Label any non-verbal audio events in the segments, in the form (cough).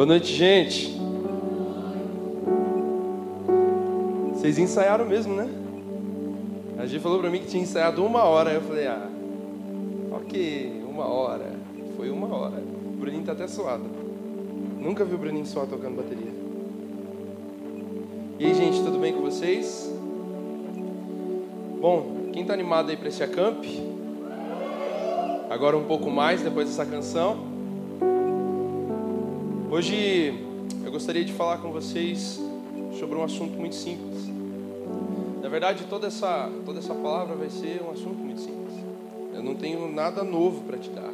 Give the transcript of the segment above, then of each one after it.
Boa noite, gente. Vocês ensaiaram mesmo, né? A Gi falou pra mim que tinha ensaiado uma hora. Eu falei, ah, ok, uma hora. Foi uma hora. O Bruninho tá até suado. Nunca vi o Bruninho suar tocando bateria. E aí, gente, tudo bem com vocês? Bom, quem tá animado aí pra esse acamp? Agora um pouco mais depois dessa canção. Hoje eu gostaria de falar com vocês sobre um assunto muito simples. Na verdade, toda essa, toda essa palavra vai ser um assunto muito simples. Eu não tenho nada novo para te dar.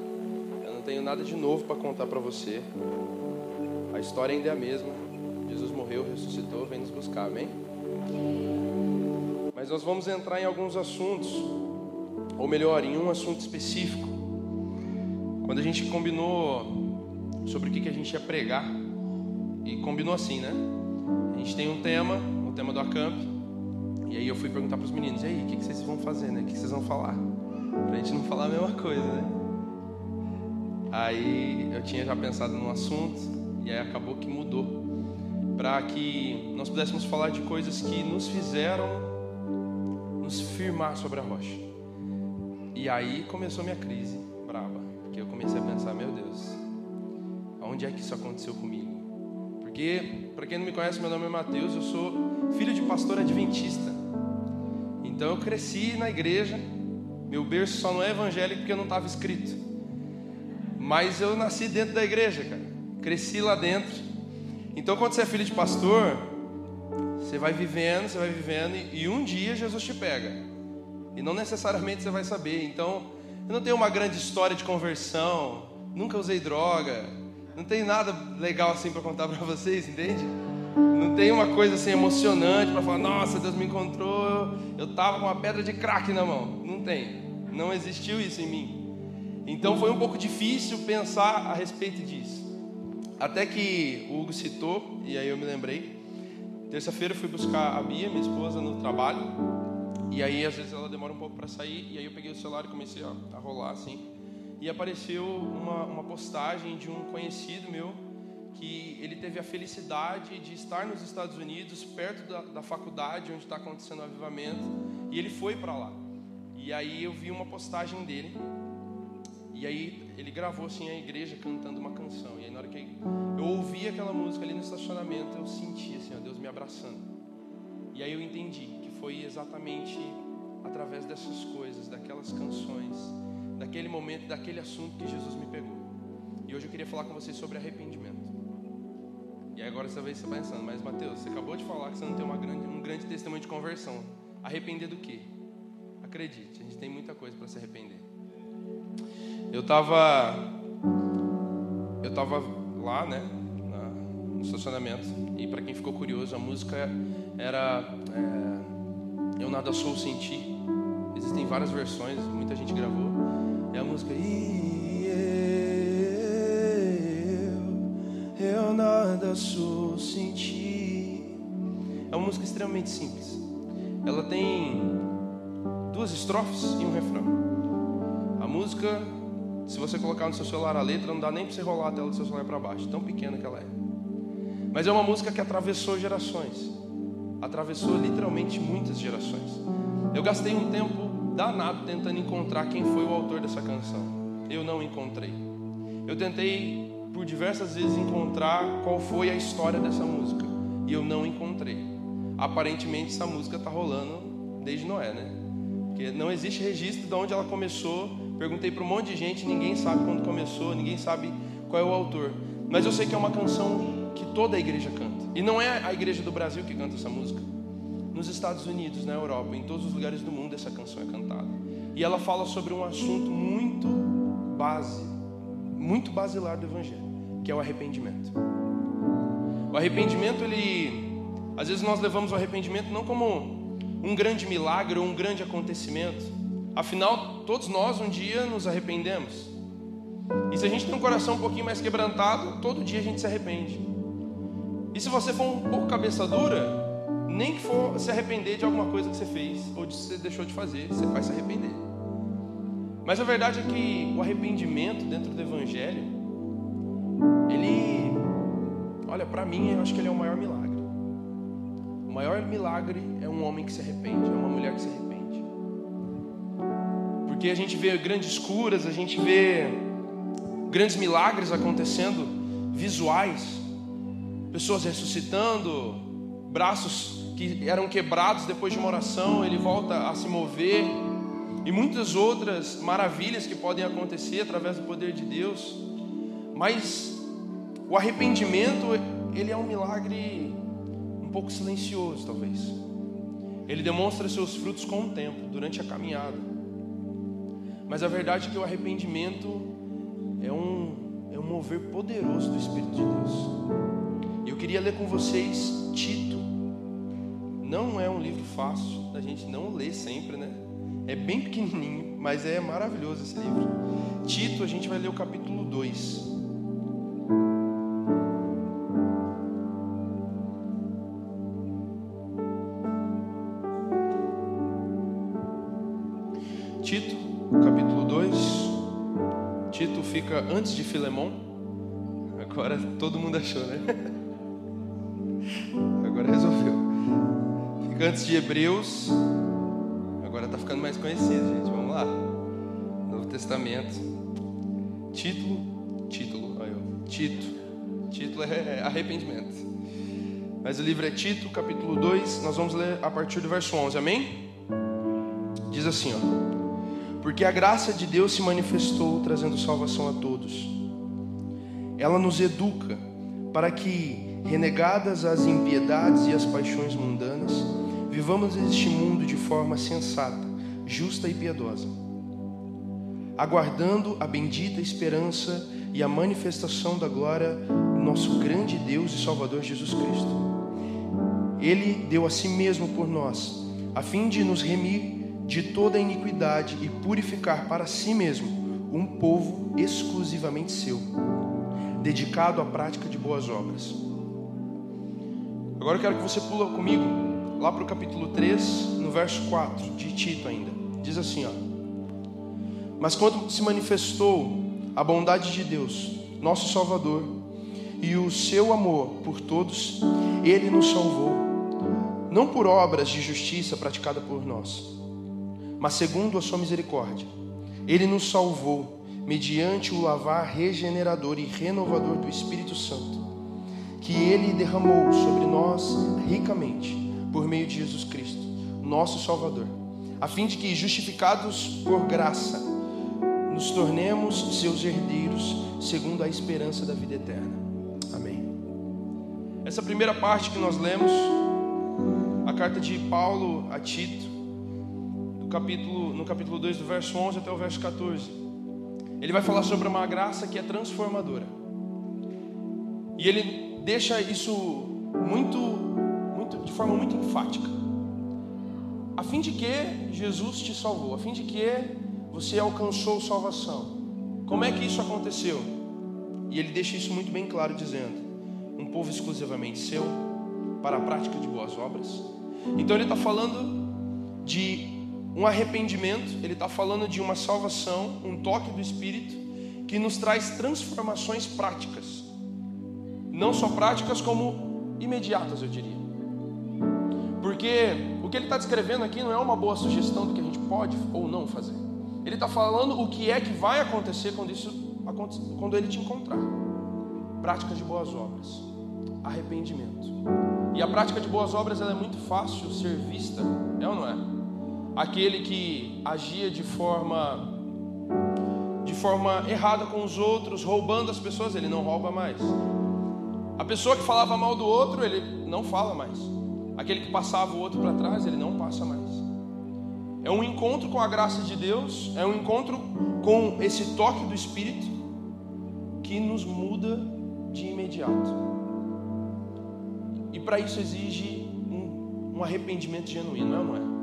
Eu não tenho nada de novo para contar para você. A história ainda é a mesma. Jesus morreu, ressuscitou, vem nos buscar, amém? Mas nós vamos entrar em alguns assuntos, ou melhor, em um assunto específico. Quando a gente combinou sobre o que, que a gente ia pregar. E combinou assim, né? A gente tem um tema, o tema do acamp. E aí eu fui perguntar para os meninos, e aí, o que, vocês vão fazer, né? O que, vocês vão falar? Pra gente não falar a mesma coisa, né? Aí eu tinha já pensado no assunto, e aí acabou que mudou. Para que nós pudéssemos falar de coisas que nos fizeram nos firmar sobre a rocha. E aí começou minha crise brava, porque eu comecei a pensar, meu Deus, Onde é que isso aconteceu comigo? Porque, para quem não me conhece, meu nome é Mateus, eu sou filho de pastor adventista. Então eu cresci na igreja, meu berço só não é evangélico porque não estava escrito. Mas eu nasci dentro da igreja, cara. Cresci lá dentro. Então quando você é filho de pastor, você vai vivendo, você vai vivendo e um dia Jesus te pega. E não necessariamente você vai saber. Então, eu não tenho uma grande história de conversão, nunca usei droga, não tem nada legal assim para contar para vocês, entende? Não tem uma coisa assim emocionante para falar, nossa, Deus me encontrou, eu tava com uma pedra de crack na mão. Não tem. Não existiu isso em mim. Então foi um pouco difícil pensar a respeito disso. Até que o Hugo citou, e aí eu me lembrei. Terça-feira eu fui buscar a Bia, minha esposa, no trabalho. E aí às vezes ela demora um pouco para sair, e aí eu peguei o celular e comecei ó, a rolar assim e apareceu uma, uma postagem de um conhecido meu que ele teve a felicidade de estar nos Estados Unidos, perto da, da faculdade onde está acontecendo o avivamento, e ele foi para lá. E aí eu vi uma postagem dele, e aí ele gravou assim a igreja cantando uma canção. E aí na hora que eu ouvi aquela música ali no estacionamento, eu senti assim, ó, Deus me abraçando. E aí eu entendi que foi exatamente através dessas coisas, daquelas canções, daquele momento, daquele assunto que Jesus me pegou. E hoje eu queria falar com vocês sobre arrependimento. E agora você vai estar pensando, mas Mateus, você acabou de falar que você não tem uma grande, um grande testemunho de conversão. Arrepender do quê? Acredite, a gente tem muita coisa para se arrepender. Eu estava eu tava lá, né, na, no estacionamento. E para quem ficou curioso, a música era é, Eu Nada Sou Sem Ti. Existem várias versões, muita gente gravou. É a música E eu, eu nada sou sem ti. É uma música extremamente simples. Ela tem duas estrofes e um refrão. A música, se você colocar no seu celular a letra, não dá nem para você rolar a tela do seu celular para baixo, tão pequena que ela é. Mas é uma música que atravessou gerações. Atravessou literalmente muitas gerações. Eu gastei um tempo danado tentando encontrar quem foi o autor dessa canção. Eu não encontrei. Eu tentei por diversas vezes encontrar qual foi a história dessa música e eu não encontrei. Aparentemente essa música está rolando desde Noé, né? Porque não existe registro de onde ela começou. Perguntei para um monte de gente, ninguém sabe quando começou, ninguém sabe qual é o autor. Mas eu sei que é uma canção que toda a igreja canta. E não é a igreja do Brasil que canta essa música nos Estados Unidos, na Europa, em todos os lugares do mundo essa canção é cantada. E ela fala sobre um assunto muito base, muito basilar do evangelho, que é o arrependimento. O arrependimento, ele às vezes nós levamos o arrependimento não como um grande milagre ou um grande acontecimento. Afinal, todos nós um dia nos arrependemos. E se a gente tem um coração um pouquinho mais quebrantado, todo dia a gente se arrepende. E se você for um pouco cabeça dura, nem que for se arrepender de alguma coisa que você fez ou de você deixou de fazer, você vai se arrepender. Mas a verdade é que o arrependimento dentro do evangelho, ele Olha, para mim, eu acho que ele é o maior milagre. O maior milagre é um homem que se arrepende, é uma mulher que se arrepende. Porque a gente vê grandes curas, a gente vê grandes milagres acontecendo, visuais, pessoas ressuscitando, braços que eram quebrados depois de uma oração, ele volta a se mover, e muitas outras maravilhas que podem acontecer através do poder de Deus. Mas o arrependimento, ele é um milagre um pouco silencioso, talvez. Ele demonstra seus frutos com o tempo, durante a caminhada. Mas a verdade é que o arrependimento é um, é um mover poderoso do Espírito de Deus. Eu queria ler com vocês Tito. Não é um livro fácil da gente não ler sempre, né? É bem (laughs) pequenininho, mas é maravilhoso esse livro. Tito, a gente vai ler o capítulo 2. Tito, capítulo 2. Tito fica antes de Filemão. Agora todo mundo achou, né? (laughs) Antes de Hebreus. Agora está ficando mais conhecido, gente. Vamos lá. Novo Testamento. Título, título, ó. Tito. Título é arrependimento. Mas o livro é Tito, capítulo 2. Nós vamos ler a partir do verso 11. Amém? Diz assim, ó. Porque a graça de Deus se manifestou trazendo salvação a todos. Ela nos educa para que, renegadas as impiedades e as paixões mundanas, vivamos neste mundo de forma sensata, justa e piedosa, aguardando a bendita esperança e a manifestação da glória do nosso grande Deus e Salvador Jesus Cristo. Ele deu a si mesmo por nós, a fim de nos remir de toda iniquidade e purificar para si mesmo um povo exclusivamente seu, dedicado à prática de boas obras. Agora eu quero que você pula comigo lá para o capítulo 3, no verso 4 de Tito ainda. Diz assim, ó: Mas quando se manifestou a bondade de Deus, nosso Salvador, e o seu amor por todos, ele nos salvou, não por obras de justiça praticada por nós, mas segundo a sua misericórdia. Ele nos salvou mediante o lavar regenerador e renovador do Espírito Santo, que ele derramou sobre nós ricamente por meio de Jesus Cristo, nosso Salvador, a fim de que, justificados por graça, nos tornemos seus herdeiros, segundo a esperança da vida eterna. Amém. Essa primeira parte que nós lemos, a carta de Paulo a Tito, no capítulo, no capítulo 2, do verso 11 até o verso 14. Ele vai falar sobre uma graça que é transformadora. E ele deixa isso muito, forma muito enfática. A fim de que Jesus te salvou, a fim de que você alcançou salvação. Como é que isso aconteceu? E ele deixa isso muito bem claro dizendo: um povo exclusivamente seu, para a prática de boas obras. Então ele está falando de um arrependimento, ele está falando de uma salvação, um toque do Espírito, que nos traz transformações práticas. Não só práticas, como imediatas, eu diria. Porque o que ele está descrevendo aqui não é uma boa sugestão do que a gente pode ou não fazer. Ele está falando o que é que vai acontecer quando, isso, quando ele te encontrar. Práticas de boas obras. Arrependimento. E a prática de boas obras é muito fácil ser vista, é ou não é? aquele que agia de forma de forma errada com os outros, roubando as pessoas, ele não rouba mais. A pessoa que falava mal do outro, ele não fala mais. Aquele que passava o outro para trás, ele não passa mais. É um encontro com a graça de Deus, é um encontro com esse toque do Espírito que nos muda de imediato. E para isso exige um, um arrependimento genuíno, não é? Não é?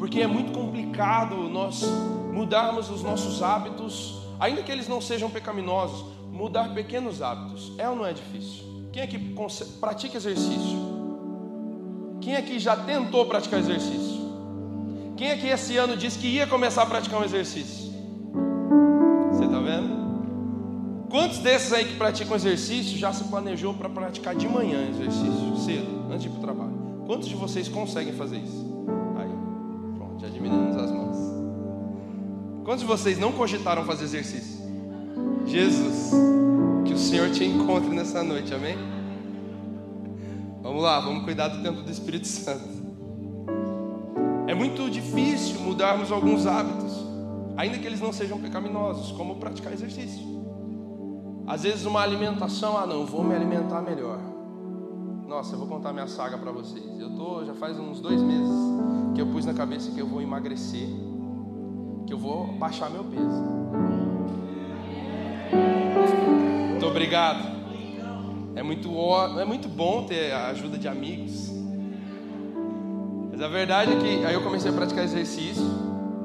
porque é muito complicado nós mudarmos os nossos hábitos, ainda que eles não sejam pecaminosos, mudar pequenos hábitos. É ou não é difícil? Quem aqui pratica exercício? Quem aqui já tentou praticar exercício? Quem aqui esse ano disse que ia começar a praticar um exercício? Você está vendo? Quantos desses aí que praticam exercício já se planejou para praticar de manhã exercício, cedo, antes de ir para o trabalho? Quantos de vocês conseguem fazer isso? Aí, pronto, já diminuímos as mãos. Quantos de vocês não cogitaram fazer exercício? Jesus, que o Senhor te encontre nessa noite, amém? Vamos lá, vamos cuidar do tempo do Espírito Santo. É muito difícil mudarmos alguns hábitos, ainda que eles não sejam pecaminosos, como praticar exercício. Às vezes uma alimentação, ah não, vou me alimentar melhor. Nossa, eu vou contar minha saga para vocês. Eu tô já faz uns dois meses que eu pus na cabeça que eu vou emagrecer, que eu vou baixar meu peso. Muito obrigado. É muito, é muito bom ter a ajuda de amigos. Mas a verdade é que aí eu comecei a praticar exercício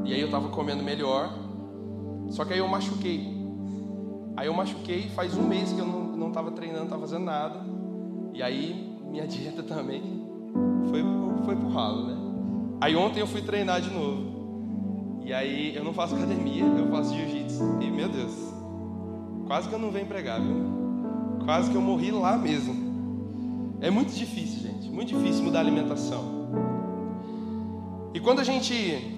e aí eu estava comendo melhor. Só que aí eu machuquei. Aí eu machuquei, faz um mês que eu não estava treinando, não estava fazendo nada. E aí minha (laughs) dieta também foi, foi pro ralo, né? Aí ontem eu fui treinar de novo. E aí eu não faço academia, eu faço jiu-jitsu. E meu Deus, quase que eu não venho pregar, viu? Quase que eu morri lá mesmo. É muito difícil, gente. Muito difícil mudar a alimentação. E quando a gente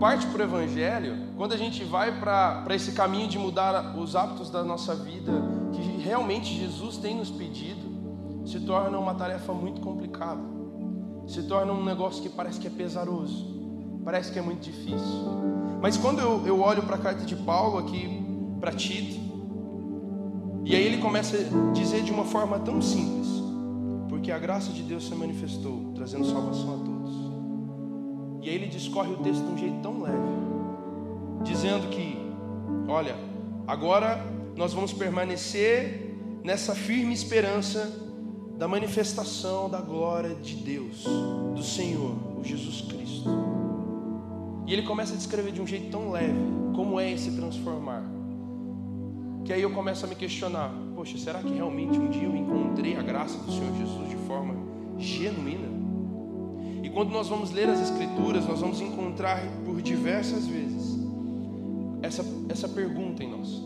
parte para o Evangelho, quando a gente vai para esse caminho de mudar os hábitos da nossa vida, que realmente Jesus tem nos pedido, se torna uma tarefa muito complicada, se torna um negócio que parece que é pesaroso, parece que é muito difícil. Mas quando eu, eu olho para a carta de Paulo aqui, para Tito, e aí ele começa a dizer de uma forma tão simples, porque a graça de Deus se manifestou, trazendo salvação a todos. E aí ele discorre o texto de um jeito tão leve, dizendo que, olha, agora nós vamos permanecer nessa firme esperança da manifestação da glória de Deus, do Senhor, o Jesus Cristo. E ele começa a descrever de um jeito tão leve como é esse transformar. Que aí eu começo a me questionar: poxa, será que realmente um dia eu encontrei a graça do Senhor Jesus de forma genuína? E quando nós vamos ler as Escrituras, nós vamos encontrar por diversas vezes essa, essa pergunta em nós: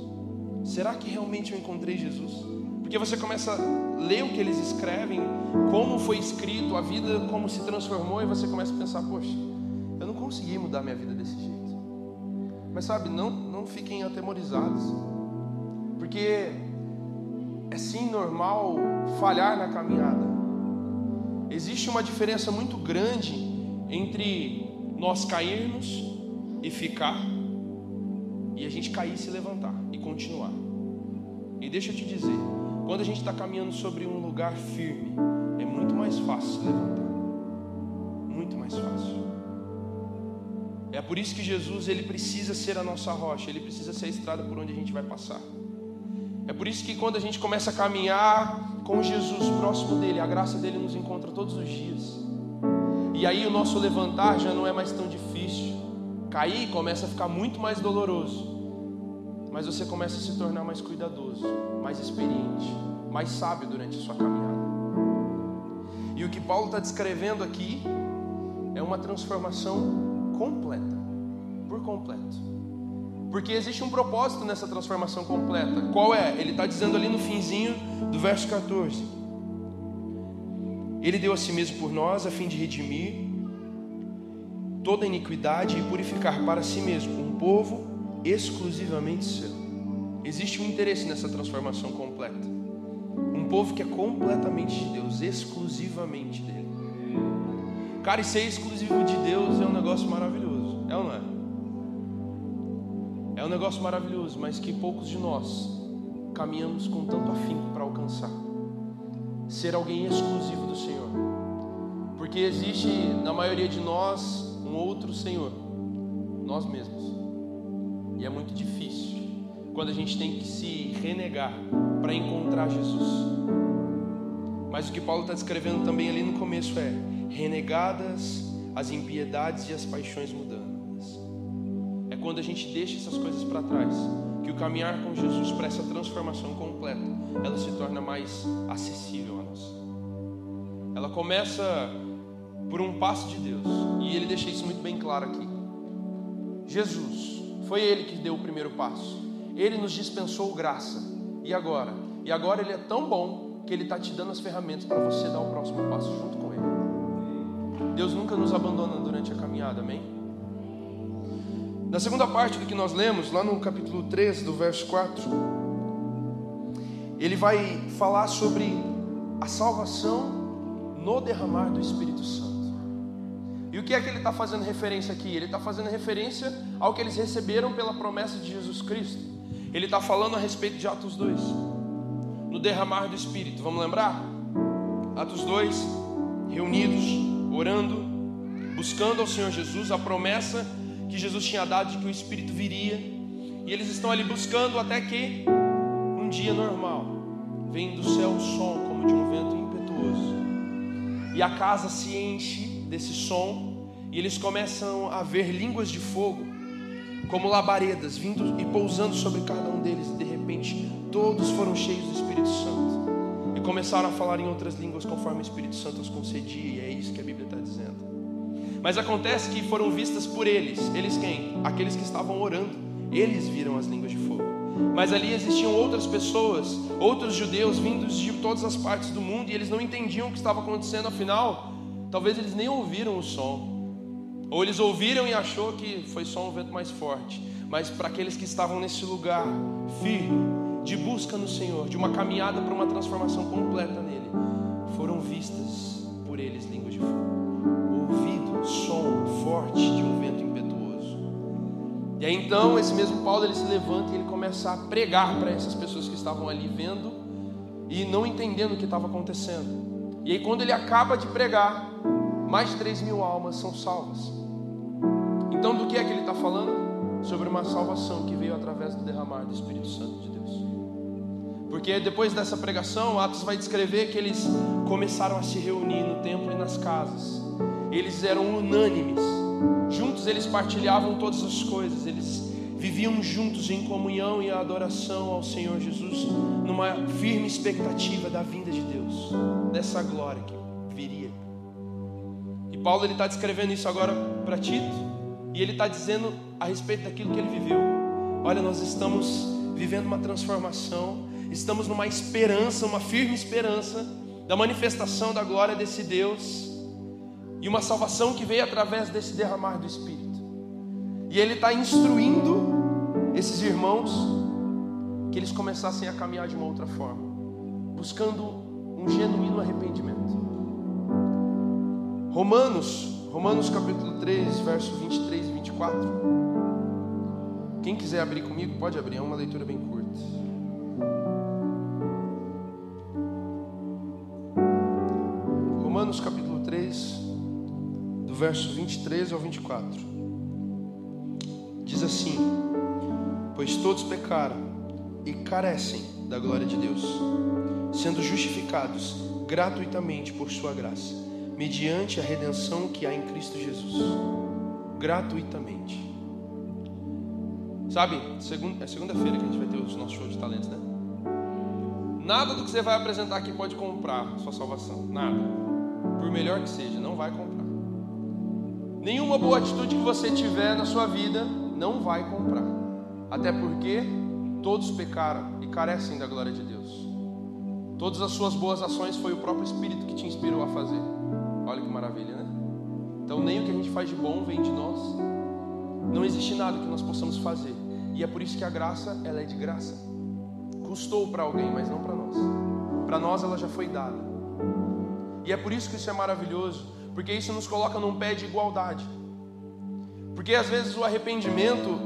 será que realmente eu encontrei Jesus? Porque você começa a ler o que eles escrevem, como foi escrito, a vida como se transformou, e você começa a pensar: poxa, eu não consegui mudar minha vida desse jeito. Mas sabe, não, não fiquem atemorizados, porque é sim normal falhar na caminhada. Existe uma diferença muito grande entre nós cairmos e ficar e a gente cair e se levantar e continuar. E deixa eu te dizer, quando a gente está caminhando sobre um lugar firme, é muito mais fácil se levantar. Muito mais fácil. É por isso que Jesus ele precisa ser a nossa rocha, ele precisa ser a estrada por onde a gente vai passar. É por isso que quando a gente começa a caminhar com Jesus próximo dele, a graça dele nos encontra todos os dias. E aí o nosso levantar já não é mais tão difícil. Cair começa a ficar muito mais doloroso. Mas você começa a se tornar mais cuidadoso, mais experiente, mais sábio durante a sua caminhada. E o que Paulo está descrevendo aqui é uma transformação completa, por completo. Porque existe um propósito nessa transformação completa. Qual é? Ele está dizendo ali no finzinho do verso 14. Ele deu a si mesmo por nós a fim de redimir toda iniquidade e purificar para si mesmo um povo exclusivamente seu. Existe um interesse nessa transformação completa. Um povo que é completamente de Deus, exclusivamente dele. Cara, e ser exclusivo de Deus é um negócio maravilhoso, é ou não é? É um negócio maravilhoso, mas que poucos de nós caminhamos com tanto afinco para alcançar. Ser alguém exclusivo do Senhor. Porque existe na maioria de nós um outro Senhor, nós mesmos. E é muito difícil quando a gente tem que se renegar para encontrar Jesus. Mas o que Paulo está descrevendo também ali no começo é: renegadas as impiedades e as paixões mudadas quando a gente deixa essas coisas para trás, que o caminhar com Jesus para essa transformação completa, ela se torna mais acessível a nós. Ela começa por um passo de Deus, e ele deixa isso muito bem claro aqui. Jesus, foi ele que deu o primeiro passo. Ele nos dispensou graça. e agora? E agora ele é tão bom que ele está te dando as ferramentas para você dar o próximo passo junto com ele. Deus nunca nos abandona durante a caminhada, amém? Na segunda parte do que nós lemos, lá no capítulo 13, do verso 4, ele vai falar sobre a salvação no derramar do Espírito Santo. E o que é que ele está fazendo referência aqui? Ele está fazendo referência ao que eles receberam pela promessa de Jesus Cristo. Ele está falando a respeito de Atos 2, no derramar do Espírito. Vamos lembrar? Atos 2, reunidos, orando, buscando ao Senhor Jesus, a promessa que Jesus tinha dado de que o Espírito viria. E eles estão ali buscando até que um dia normal vem do céu um som como de um vento impetuoso. E a casa se enche desse som e eles começam a ver línguas de fogo como labaredas vindo e pousando sobre cada um deles e de repente todos foram cheios do Espírito Santo e começaram a falar em outras línguas conforme o Espírito Santo os concedia e é isso que a Bíblia está dizendo. Mas acontece que foram vistas por eles, eles quem? Aqueles que estavam orando, eles viram as línguas de fogo. Mas ali existiam outras pessoas, outros judeus vindos de todas as partes do mundo e eles não entendiam o que estava acontecendo, afinal, Talvez eles nem ouviram o som, ou eles ouviram e achou que foi só um vento mais forte. Mas para aqueles que estavam nesse lugar firme, de busca no Senhor, de uma caminhada para uma transformação completa nele, foram vistas por eles línguas de fogo, forte de um vento impetuoso. E aí então esse mesmo Paulo ele se levanta e ele começa a pregar para essas pessoas que estavam ali vendo e não entendendo o que estava acontecendo. E aí, quando ele acaba de pregar, mais de 3 mil almas são salvas. Então, do que é que ele está falando? Sobre uma salvação que veio através do derramar do Espírito Santo de Deus. Porque depois dessa pregação, Atos vai descrever que eles começaram a se reunir no templo e nas casas. Eles eram unânimes. Juntos eles partilhavam todas as coisas. Eles viviam juntos em comunhão e adoração ao Senhor Jesus, numa firme expectativa da vinda de Deus, dessa glória que viria. E Paulo ele está descrevendo isso agora para Tito, e ele está dizendo a respeito daquilo que ele viveu. Olha, nós estamos vivendo uma transformação, estamos numa esperança, uma firme esperança da manifestação da glória desse Deus e uma salvação que veio através desse derramar do Espírito. E ele está instruindo esses irmãos que eles começassem a caminhar de uma outra forma, buscando um genuíno arrependimento. Romanos, Romanos capítulo 3, verso 23 e 24. Quem quiser abrir comigo, pode abrir, é uma leitura bem curta. Verso 23 ao 24 diz assim: Pois todos pecaram e carecem da glória de Deus, sendo justificados gratuitamente por Sua graça, mediante a redenção que há em Cristo Jesus. Gratuitamente. Sabe, segunda, é segunda-feira que a gente vai ter o nosso show de talentos, né? Nada do que você vai apresentar aqui pode comprar sua salvação. Nada. Por melhor que seja, não vai comprar. Nenhuma boa atitude que você tiver na sua vida não vai comprar. Até porque todos pecaram e carecem da glória de Deus. Todas as suas boas ações foi o próprio Espírito que te inspirou a fazer. Olha que maravilha, né? Então nem o que a gente faz de bom vem de nós. Não existe nada que nós possamos fazer. E é por isso que a graça, ela é de graça. Custou para alguém, mas não para nós. Para nós ela já foi dada. E é por isso que isso é maravilhoso, porque isso nos coloca num pé de igualdade. Porque às vezes o arrependimento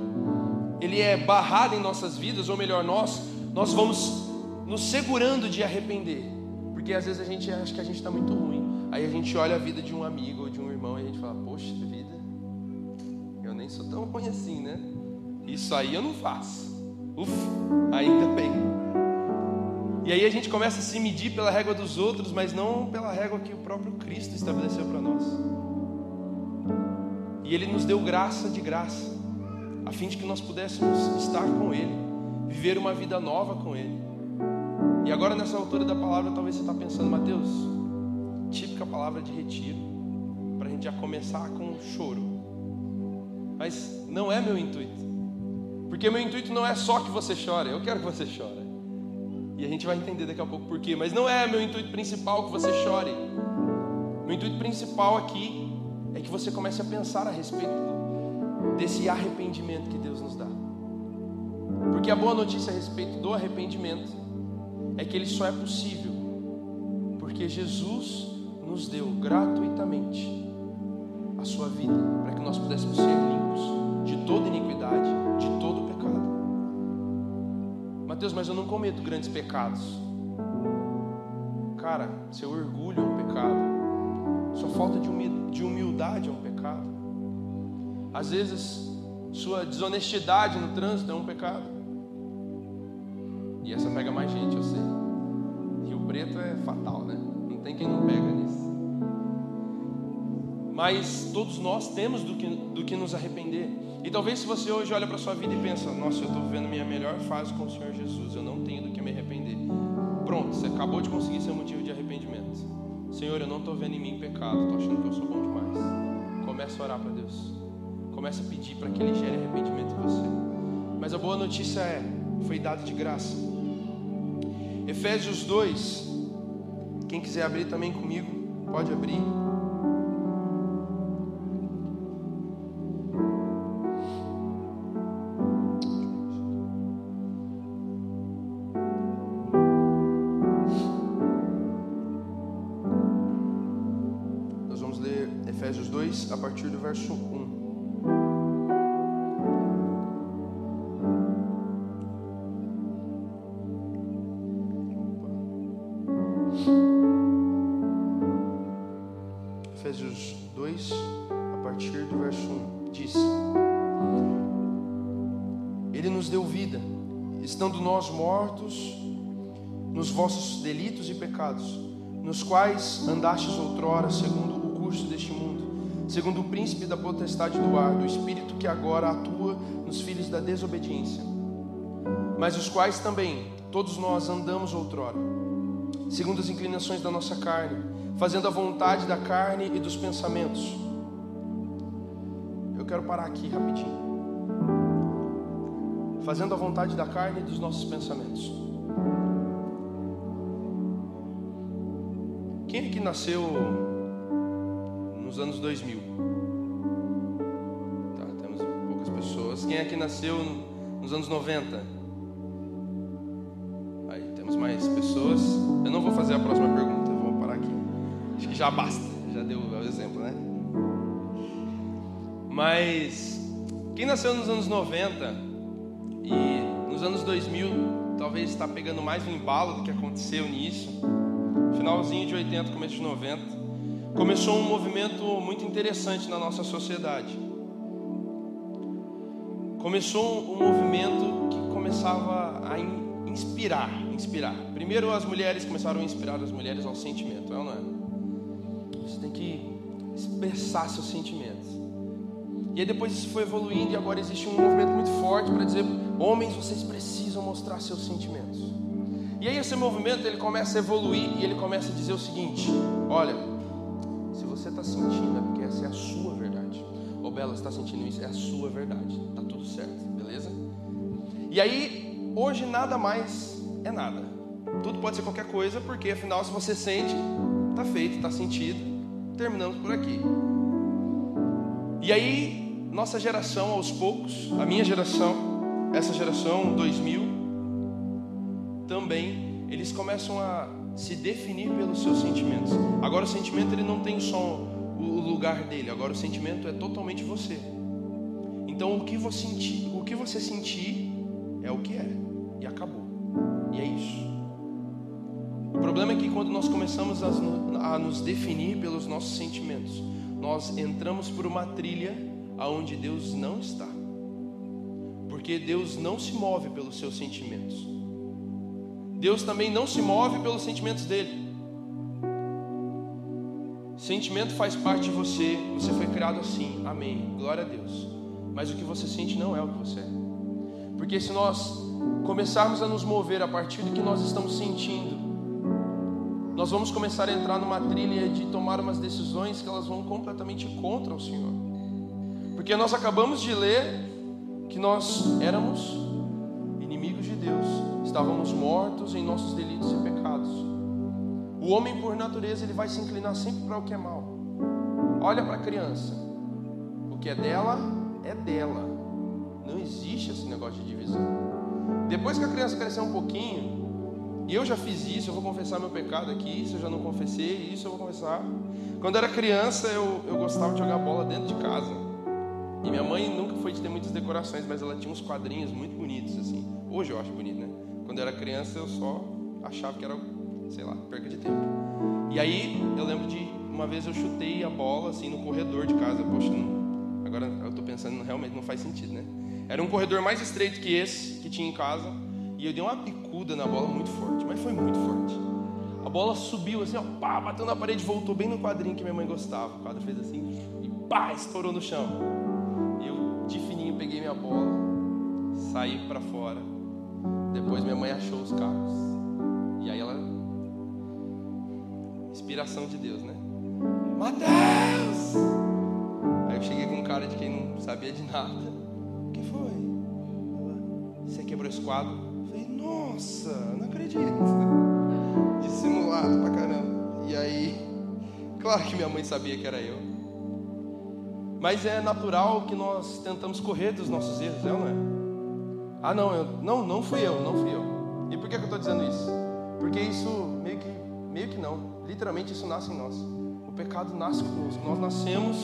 ele é barrado em nossas vidas, ou melhor, nós nós vamos nos segurando de arrepender. Porque às vezes a gente acha que a gente está muito ruim. Aí a gente olha a vida de um amigo ou de um irmão e a gente fala, poxa vida, eu nem sou tão ruim assim, né? Isso aí eu não faço. Ufa, ainda bem. E aí a gente começa a se medir pela régua dos outros, mas não pela régua que o próprio Cristo estabeleceu para nós. E Ele nos deu graça de graça, a fim de que nós pudéssemos estar com Ele, viver uma vida nova com Ele. E agora, nessa altura da palavra, talvez você está pensando, Mateus, típica palavra de retiro, para a gente já começar com choro. Mas não é meu intuito, porque meu intuito não é só que você chore, eu quero que você chore. E a gente vai entender daqui a pouco por quê. Mas não é meu intuito principal que você chore. Meu intuito principal aqui é que você comece a pensar a respeito desse arrependimento que Deus nos dá. Porque a boa notícia a respeito do arrependimento é que ele só é possível porque Jesus nos deu gratuitamente a sua vida para que nós pudéssemos ser limpos de toda iniquidade, de todo. Mateus, mas eu não cometo grandes pecados. Cara, seu orgulho é um pecado. Sua falta de humildade é um pecado. Às vezes, sua desonestidade no trânsito é um pecado. E essa pega mais gente, eu sei. Rio Preto é fatal, né? Não tem quem não pega nisso. Mas todos nós temos do que, do que nos arrepender. E talvez se você hoje olha para sua vida e pensa, nossa, eu estou vivendo minha melhor fase com o Senhor Jesus, eu não tenho do que me arrepender. Pronto, você acabou de conseguir seu motivo de arrependimento. Senhor, eu não estou vendo em mim pecado, estou achando que eu sou bom demais. Comece a orar para Deus. Comece a pedir para que Ele gere arrependimento em você. Mas a boa notícia é, foi dado de graça. Efésios 2. Quem quiser abrir também comigo, pode abrir. Nos quais andastes outrora segundo o curso deste mundo segundo o príncipe da potestade do ar, do espírito que agora atua nos filhos da desobediência, mas os quais também todos nós andamos outrora, segundo as inclinações da nossa carne, fazendo a vontade da carne e dos pensamentos. Eu quero parar aqui rapidinho. Fazendo a vontade da carne e dos nossos pensamentos. Quem aqui nasceu nos anos 2000. Tá, temos poucas pessoas. Quem aqui nasceu nos anos 90? Aí temos mais pessoas. Eu não vou fazer a próxima pergunta, vou parar aqui. Acho que já basta, já deu o exemplo, né? Mas quem nasceu nos anos 90 e nos anos 2000 talvez está pegando mais um embalo do que aconteceu nisso. Finalzinho de 80, começo de 90 começou um movimento muito interessante na nossa sociedade. Começou um movimento que começava a inspirar, inspirar. Primeiro as mulheres começaram a inspirar as mulheres ao sentimento, é ou não é? Você tem que expressar seus sentimentos. E aí depois isso foi evoluindo e agora existe um movimento muito forte para dizer, homens, vocês precisam mostrar seus sentimentos. E aí esse movimento ele começa a evoluir e ele começa a dizer o seguinte: olha, você está sentindo é porque essa é a sua verdade. Ô Bela, está sentindo isso? É a sua verdade. Tá tudo certo, beleza? E aí, hoje nada mais é nada. Tudo pode ser qualquer coisa, porque afinal, se você sente, tá feito, tá sentido. Terminamos por aqui. E aí, nossa geração, aos poucos, a minha geração, essa geração 2000, também, eles começam a se definir pelos seus sentimentos. Agora o sentimento ele não tem só o lugar dele, agora o sentimento é totalmente você. Então o que você sentir, o que você sentir é o que é e acabou. E é isso. O problema é que quando nós começamos a, nos definir pelos nossos sentimentos, nós entramos por uma trilha aonde Deus não está. Porque Deus não se move pelos seus sentimentos. Deus também não se move pelos sentimentos dele. Sentimento faz parte de você, você foi criado assim, amém, glória a Deus. Mas o que você sente não é o que você é. Porque se nós começarmos a nos mover a partir do que nós estamos sentindo, nós vamos começar a entrar numa trilha de tomar umas decisões que elas vão completamente contra o Senhor. Porque nós acabamos de ler que nós éramos inimigos de Deus Estávamos mortos em nossos delitos e pecados. O homem, por natureza, ele vai se inclinar sempre para o que é mal. Olha para a criança. O que é dela, é dela. Não existe esse negócio de divisão. Depois que a criança crescer um pouquinho, e eu já fiz isso, eu vou confessar meu pecado aqui, isso eu já não confessei, isso eu vou confessar. Quando eu era criança, eu, eu gostava de jogar bola dentro de casa. E minha mãe nunca foi de ter muitas decorações, mas ela tinha uns quadrinhos muito bonitos, assim. Hoje eu acho bonito, né? Quando eu era criança, eu só achava que era, sei lá, perca de tempo. E aí, eu lembro de uma vez eu chutei a bola, assim, no corredor de casa. Poxa, não, agora eu tô pensando, realmente não faz sentido, né? Era um corredor mais estreito que esse que tinha em casa. E eu dei uma bicuda na bola muito forte, mas foi muito forte. A bola subiu assim, ó, pá, bateu na parede, voltou bem no quadrinho que minha mãe gostava. O quadro fez assim e pá, estourou no chão. Eu, de fininho, peguei minha bola, saí para fora. Depois minha mãe achou os carros. E aí ela. Inspiração de Deus, né? Mateus! Aí eu cheguei com um cara de quem não sabia de nada. O que foi? Você quebrou esse quadro? Eu falei, nossa, não acredito (laughs) dissimulado pra caramba. E aí, claro que minha mãe sabia que era eu. Mas é natural que nós tentamos correr dos nossos erros, é não é? Ah, não, eu, não, não fui eu, não fui eu. E por que, que eu estou dizendo isso? Porque isso meio que, meio que não, literalmente isso nasce em nós. O pecado nasce conosco. Nós nascemos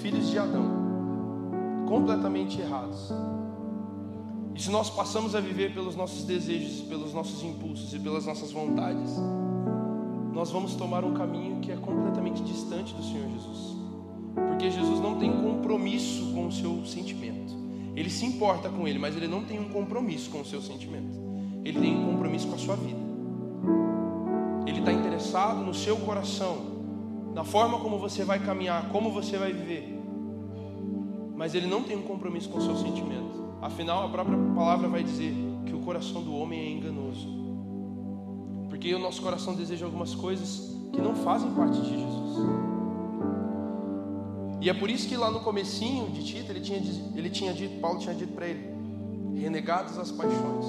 filhos de Adão, completamente errados. E se nós passamos a viver pelos nossos desejos, pelos nossos impulsos e pelas nossas vontades, nós vamos tomar um caminho que é completamente distante do Senhor Jesus. Porque Jesus não tem compromisso com o seu sentimento. Ele se importa com ele, mas ele não tem um compromisso com o seu sentimento. Ele tem um compromisso com a sua vida. Ele está interessado no seu coração, na forma como você vai caminhar, como você vai viver. Mas ele não tem um compromisso com o seu sentimento. Afinal, a própria palavra vai dizer que o coração do homem é enganoso. Porque o nosso coração deseja algumas coisas que não fazem parte de Jesus. E é por isso que lá no comecinho de Tito, ele tinha, ele tinha dito, Paulo tinha dito para ele, renegados as paixões.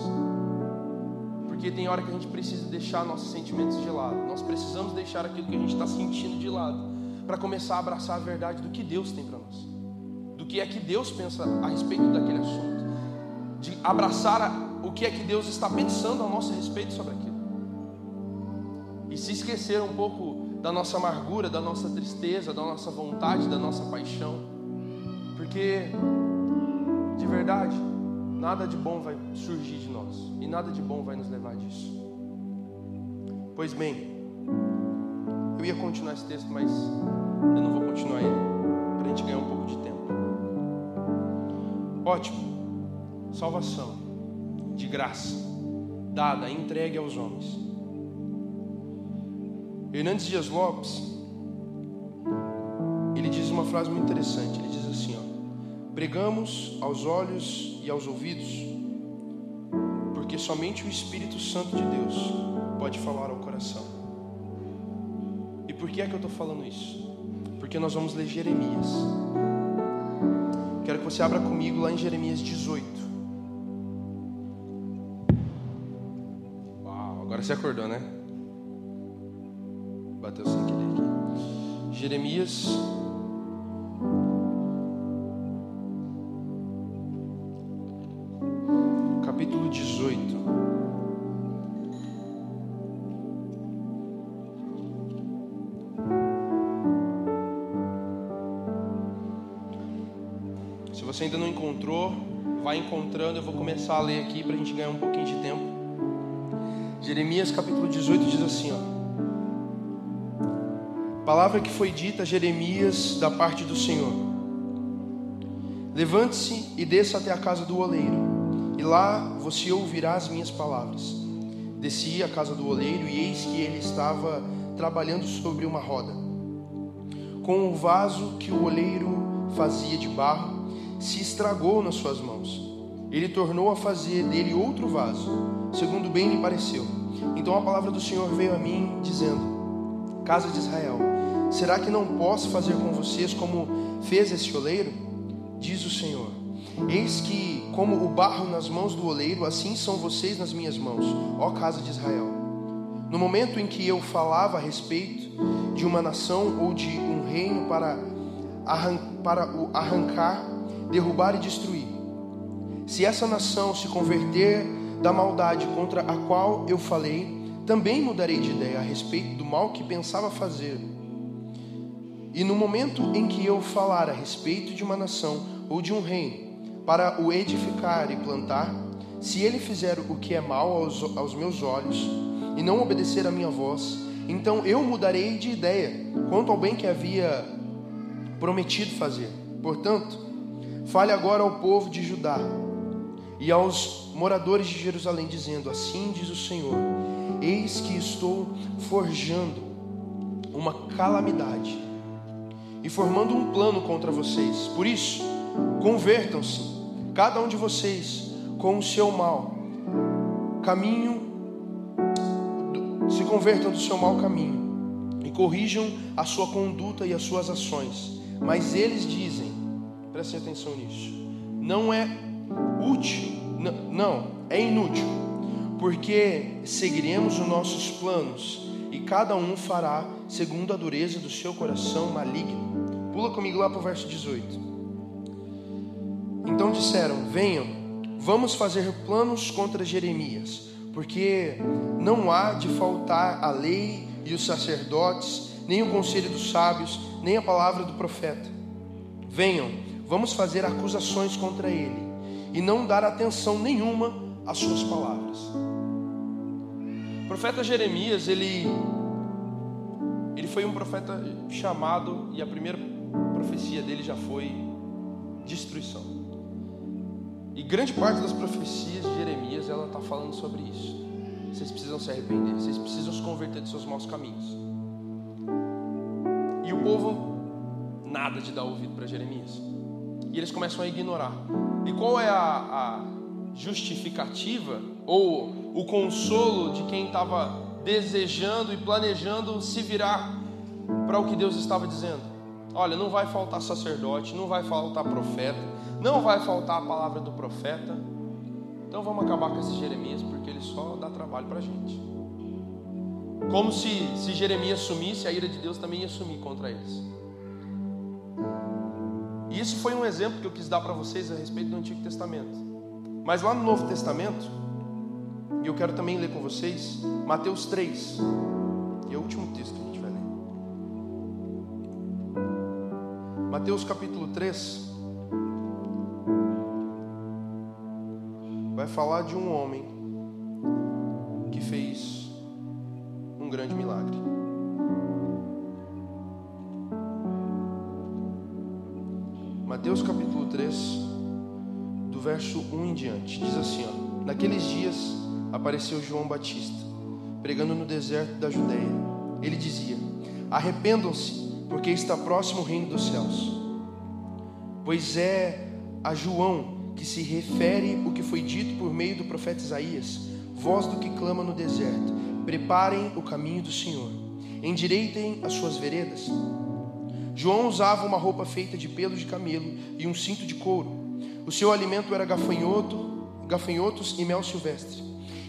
Porque tem hora que a gente precisa deixar nossos sentimentos de lado. Nós precisamos deixar aquilo que a gente está sentindo de lado para começar a abraçar a verdade do que Deus tem para nós. Do que é que Deus pensa a respeito daquele assunto de abraçar o que é que Deus está pensando a nosso respeito sobre aquilo. E se esquecer um pouco da nossa amargura, da nossa tristeza, da nossa vontade, da nossa paixão. Porque, de verdade, nada de bom vai surgir de nós. E nada de bom vai nos levar disso. Pois bem, eu ia continuar esse texto, mas eu não vou continuar ele, para a gente ganhar um pouco de tempo. Ótimo salvação de graça, dada, entregue aos homens. Hernandes Dias Lopes, ele diz uma frase muito interessante. Ele diz assim: ó, pregamos aos olhos e aos ouvidos, porque somente o Espírito Santo de Deus pode falar ao coração. E por que é que eu estou falando isso? Porque nós vamos ler Jeremias. Quero que você abra comigo lá em Jeremias 18. Agora você acordou, né? Bateu sem querer aqui. Jeremias. Capítulo 18. Se você ainda não encontrou, vai encontrando. Eu vou começar a ler aqui para a gente ganhar um pouquinho de tempo. Jeremias capítulo 18 diz assim, ó. Palavra que foi dita a Jeremias da parte do Senhor. Levante-se e desça até a casa do oleiro, e lá você ouvirá as minhas palavras. Desci à casa do oleiro, e eis que ele estava trabalhando sobre uma roda. Com o vaso que o oleiro fazia de barro, se estragou nas suas mãos. Ele tornou a fazer dele outro vaso segundo bem lhe pareceu. Então a palavra do Senhor veio a mim, dizendo: Casa de Israel, será que não posso fazer com vocês como fez esse oleiro? Diz o Senhor: Eis que, como o barro nas mãos do oleiro, assim são vocês nas minhas mãos, ó casa de Israel. No momento em que eu falava a respeito de uma nação ou de um reino para, arran para o arrancar, derrubar e destruir, se essa nação se converter da maldade contra a qual eu falei, também mudarei de ideia a respeito do mal que pensava fazer. E no momento em que eu falar a respeito de uma nação ou de um reino, para o edificar e plantar, se ele fizer o que é mal aos, aos meus olhos e não obedecer à minha voz, então eu mudarei de ideia quanto ao bem que havia prometido fazer. Portanto, fale agora ao povo de Judá e aos moradores de Jerusalém, dizendo: Assim diz o Senhor: Eis que estou forjando uma calamidade e formando um plano contra vocês. Por isso, convertam-se cada um de vocês com o seu mal caminho, se convertam do seu mau caminho e corrijam a sua conduta e as suas ações. Mas eles dizem, prestem atenção nisso, não é útil, não, é inútil, porque seguiremos os nossos planos e cada um fará segundo a dureza do seu coração maligno. Pula comigo lá para o verso 18. Então disseram: Venham, vamos fazer planos contra Jeremias, porque não há de faltar a lei e os sacerdotes, nem o conselho dos sábios, nem a palavra do profeta. Venham, vamos fazer acusações contra ele e não dar atenção nenhuma às suas palavras. O profeta Jeremias, ele ele foi um profeta chamado e a primeira profecia dele já foi destruição. E grande parte das profecias de Jeremias ela está falando sobre isso. Vocês precisam se arrepender, vocês precisam se converter dos seus maus caminhos. E o povo nada de dar ouvido para Jeremias. E eles começam a ignorar. E qual é a, a justificativa ou o consolo de quem estava desejando e planejando se virar para o que Deus estava dizendo? Olha, não vai faltar sacerdote, não vai faltar profeta, não vai faltar a palavra do profeta. Então vamos acabar com esse Jeremias, porque ele só dá trabalho para a gente. Como se, se Jeremias sumisse, a ira de Deus também ia sumir contra eles. E isso foi um exemplo que eu quis dar para vocês a respeito do Antigo Testamento. Mas lá no Novo Testamento, e eu quero também ler com vocês, Mateus 3, que é o último texto que a gente vai Mateus capítulo 3. vai falar de um homem que fez um grande milagre. Mateus capítulo 3, do verso 1 em diante, diz assim: ó, Naqueles dias apareceu João Batista, pregando no deserto da Judéia. Ele dizia: Arrependam-se, porque está próximo o reino dos céus. Pois é a João que se refere o que foi dito por meio do profeta Isaías, voz do que clama no deserto: preparem o caminho do Senhor, endireitem as suas veredas. João usava uma roupa feita de pelo de camelo e um cinto de couro. O seu alimento era gafanhoto, gafanhotos e mel silvestre.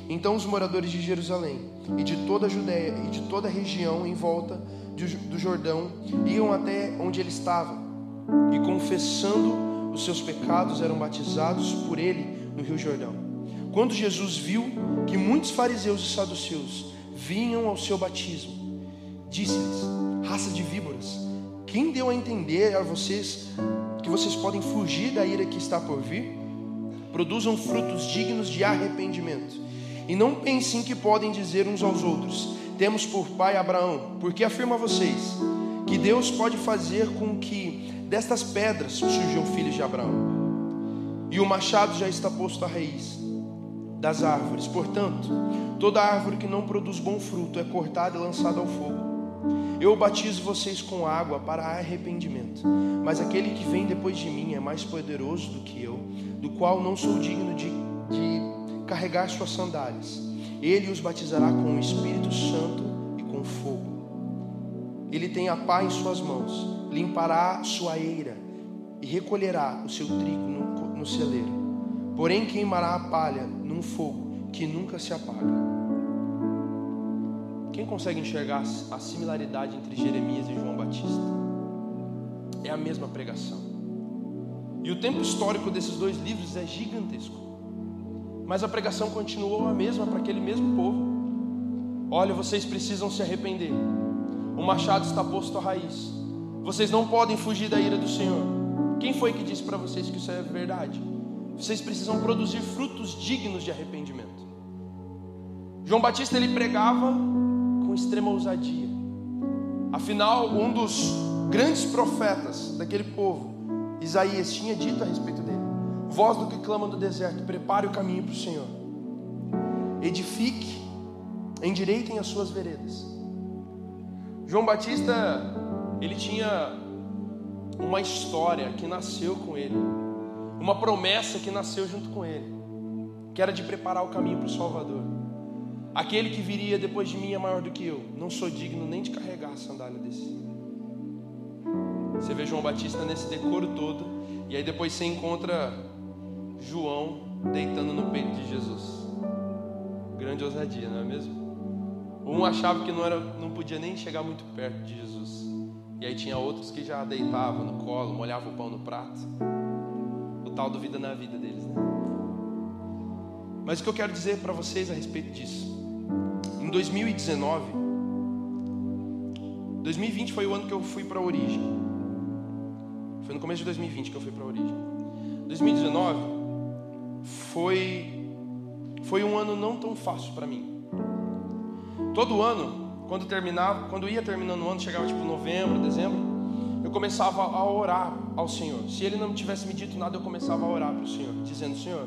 Então os moradores de Jerusalém e de toda a Judéia e de toda a região em volta do Jordão iam até onde ele estava e confessando os seus pecados eram batizados por ele no Rio Jordão. Quando Jesus viu que muitos fariseus e saduceus vinham ao seu batismo, disse-lhes: Raça de víboras, quem deu a entender a vocês que vocês podem fugir da ira que está por vir? Produzam frutos dignos de arrependimento. E não pensem que podem dizer uns aos outros: Temos por pai Abraão, porque afirma a vocês que Deus pode fazer com que destas pedras surgiam filhos de Abraão. E o machado já está posto à raiz das árvores. Portanto, toda árvore que não produz bom fruto é cortada e lançada ao fogo. Eu batizo vocês com água para arrependimento, mas aquele que vem depois de mim é mais poderoso do que eu, do qual não sou digno de, de carregar suas sandálias. Ele os batizará com o Espírito Santo e com fogo. Ele tem a pá em suas mãos limpará sua eira e recolherá o seu trigo no, no celeiro, porém queimará a palha num fogo que nunca se apaga. Quem consegue enxergar a similaridade entre Jeremias e João Batista? É a mesma pregação. E o tempo histórico desses dois livros é gigantesco. Mas a pregação continuou a mesma para aquele mesmo povo. Olha, vocês precisam se arrepender. O machado está posto à raiz. Vocês não podem fugir da ira do Senhor. Quem foi que disse para vocês que isso é verdade? Vocês precisam produzir frutos dignos de arrependimento. João Batista ele pregava com extrema ousadia. Afinal, um dos grandes profetas daquele povo, Isaías, tinha dito a respeito dele: Voz do que clama do deserto, prepare o caminho para o Senhor. Edifique, endireitem as suas veredas. João Batista, ele tinha uma história que nasceu com ele, uma promessa que nasceu junto com ele, que era de preparar o caminho para o Salvador. Aquele que viria depois de mim é maior do que eu, não sou digno nem de carregar a sandália desse. Você vê João Batista nesse decoro todo, e aí depois você encontra João deitando no peito de Jesus. Grande ousadia, não é mesmo? Um achava que não, era, não podia nem chegar muito perto de Jesus. E aí tinha outros que já deitavam no colo, molhavam o pão no prato. O tal do vida na vida deles, né? Mas o que eu quero dizer para vocês a respeito disso? Em 2019, 2020 foi o ano que eu fui para a origem. Foi no começo de 2020 que eu fui para a origem. 2019 foi foi um ano não tão fácil para mim. Todo ano, quando terminava, quando ia terminando o ano, chegava tipo novembro, dezembro, eu começava a orar ao Senhor. Se Ele não tivesse me dito nada, eu começava a orar para o Senhor, dizendo: Senhor,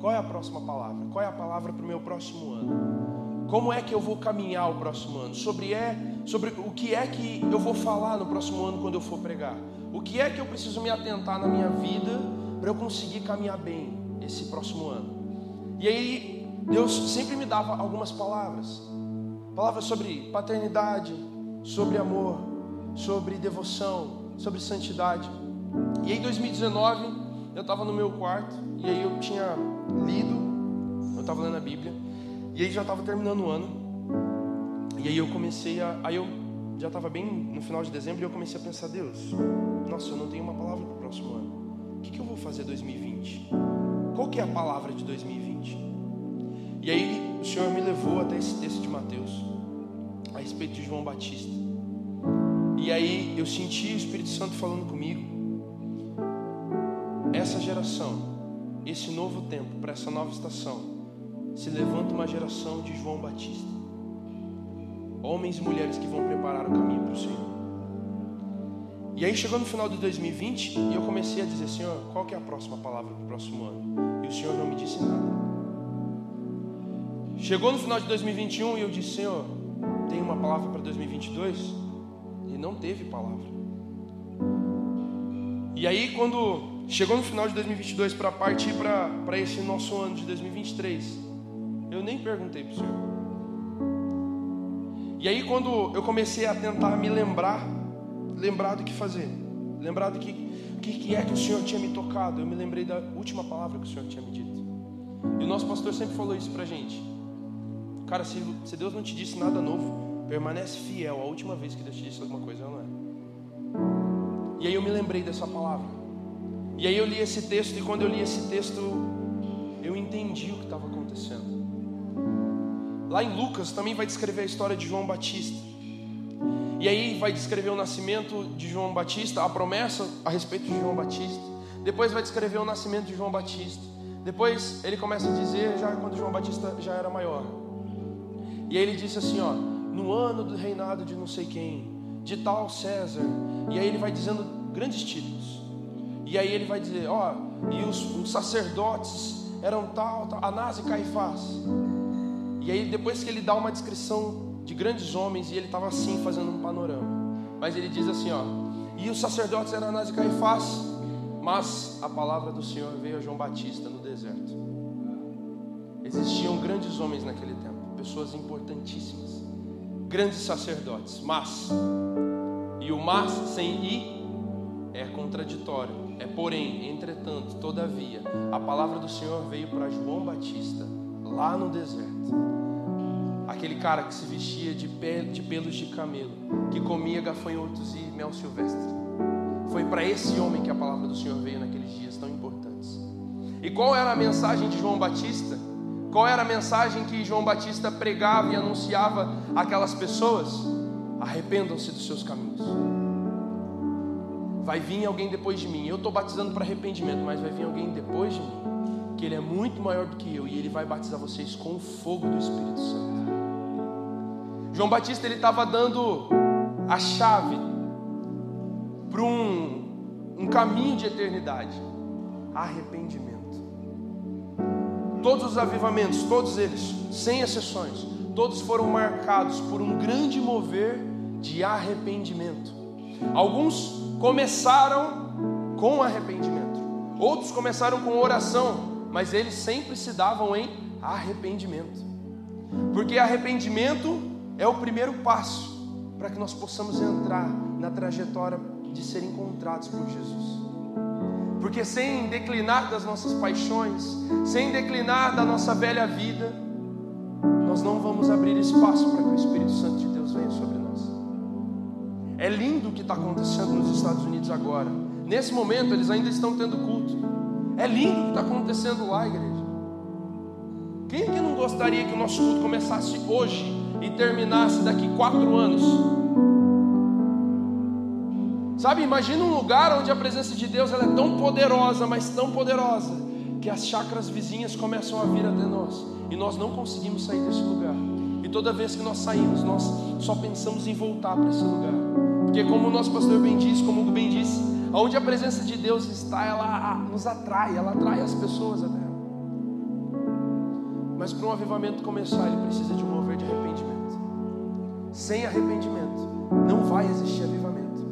qual é a próxima palavra? Qual é a palavra para o meu próximo ano? Como é que eu vou caminhar o próximo ano? Sobre é, sobre o que é que eu vou falar no próximo ano quando eu for pregar? O que é que eu preciso me atentar na minha vida para eu conseguir caminhar bem esse próximo ano? E aí Deus sempre me dava algumas palavras. Palavras sobre paternidade, sobre amor, sobre devoção, sobre santidade. E aí, em 2019, eu estava no meu quarto e aí eu tinha lido, eu estava lendo a Bíblia, e aí já estava terminando o ano. E aí eu comecei a. Aí eu já estava bem no final de dezembro e eu comecei a pensar: Deus, nossa, eu não tenho uma palavra para o próximo ano. O que, que eu vou fazer 2020? Qual que é a palavra de 2020? E aí o Senhor me levou até esse texto de Mateus a respeito de João Batista. E aí eu senti o Espírito Santo falando comigo. Essa geração, esse novo tempo, para essa nova estação, se levanta uma geração de João Batista. Homens e mulheres que vão preparar o caminho para o Senhor. E aí chegou no final de 2020 e eu comecei a dizer, Senhor, qual que é a próxima palavra para o próximo ano? O Senhor não me disse nada. Chegou no final de 2021 e eu disse, Senhor, tem uma palavra para 2022? E não teve palavra. E aí, quando chegou no final de 2022 para partir para esse nosso ano de 2023, eu nem perguntei para o Senhor. E aí, quando eu comecei a tentar me lembrar, lembrar do que fazer, lembrar do que, que, que é que o Senhor tinha me tocado, eu me lembrei da última palavra que o Senhor tinha me dito. E o nosso pastor sempre falou isso para gente. Cara, se, se Deus não te disse nada novo, permanece fiel. A última vez que Deus te disse alguma coisa, não é? E aí eu me lembrei dessa palavra. E aí eu li esse texto, e quando eu li esse texto, eu entendi o que estava acontecendo. Lá em Lucas também vai descrever a história de João Batista. E aí vai descrever o nascimento de João Batista, a promessa a respeito de João Batista. Depois vai descrever o nascimento de João Batista. Depois ele começa a dizer, já quando João Batista já era maior. E aí ele disse assim, ó, no ano do reinado de não sei quem, de tal César. E aí ele vai dizendo grandes títulos. E aí ele vai dizer, ó, e os, os sacerdotes eram tal, tal, Anás e Caifás. E aí depois que ele dá uma descrição de grandes homens e ele estava assim fazendo um panorama. Mas ele diz assim, ó, e os sacerdotes eram Anás e Caifás, mas a palavra do Senhor veio a João Batista no deserto. Existiam grandes homens naquele tempo pessoas importantíssimas, grandes sacerdotes, mas, e o mas sem i é contraditório. É porém, entretanto, todavia, a palavra do Senhor veio para João Batista, lá no deserto. Aquele cara que se vestia de, pele, de pelos de camelo, que comia gafanhotos e mel silvestre. Foi para esse homem que a palavra do Senhor veio naqueles dias tão importantes. E qual era a mensagem de João Batista? Qual era a mensagem que João Batista pregava e anunciava àquelas pessoas? Arrependam-se dos seus caminhos. Vai vir alguém depois de mim. Eu estou batizando para arrependimento, mas vai vir alguém depois de mim, que ele é muito maior do que eu e ele vai batizar vocês com o fogo do Espírito Santo. João Batista ele estava dando a chave para um, um caminho de eternidade: arrependimento. Todos os avivamentos, todos eles, sem exceções, todos foram marcados por um grande mover de arrependimento. Alguns começaram com arrependimento, outros começaram com oração, mas eles sempre se davam em arrependimento, porque arrependimento é o primeiro passo para que nós possamos entrar na trajetória de ser encontrados por Jesus. Porque sem declinar das nossas paixões, sem declinar da nossa velha vida, nós não vamos abrir espaço para que o Espírito Santo de Deus venha sobre nós. É lindo o que está acontecendo nos Estados Unidos agora. Nesse momento, eles ainda estão tendo culto. É lindo o que está acontecendo lá, igreja. Quem que não gostaria que o nosso culto começasse hoje e terminasse daqui quatro anos? Sabe, imagina um lugar onde a presença de Deus ela é tão poderosa, mas tão poderosa, que as chacras vizinhas começam a vir até nós e nós não conseguimos sair desse lugar. E toda vez que nós saímos, nós só pensamos em voltar para esse lugar. Porque como o nosso pastor bem disse, como o Hugo bem disse, onde a presença de Deus está, ela nos atrai, ela atrai as pessoas até ela. Mas para um avivamento começar, ele precisa de um mover de arrependimento. Sem arrependimento, não vai existir avivamento.